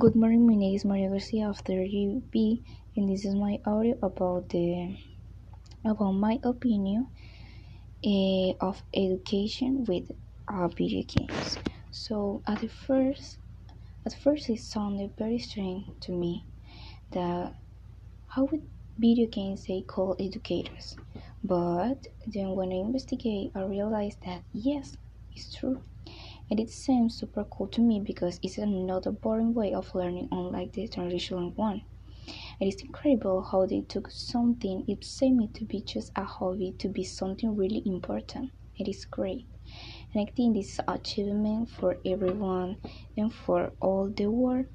Good morning, my name is Maria Garcia. Of 30B, and this is my audio about the about my opinion uh, of education with uh, video games. So at the first, at first it sounded very strange to me that how would video games they call educators, but then when I investigate, I realized that yes, it's true and it seems super cool to me because it's another boring way of learning unlike the traditional one. It is incredible how they took something it seemed to be just a hobby to be something really important. It is great. And I think this is achievement for everyone and for all the world.